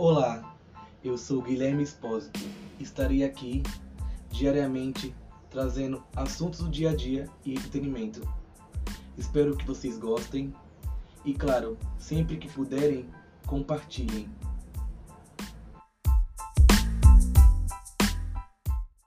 Olá, eu sou Guilherme Espósito. Estarei aqui diariamente trazendo assuntos do dia a dia e entretenimento. Espero que vocês gostem e, claro, sempre que puderem, compartilhem.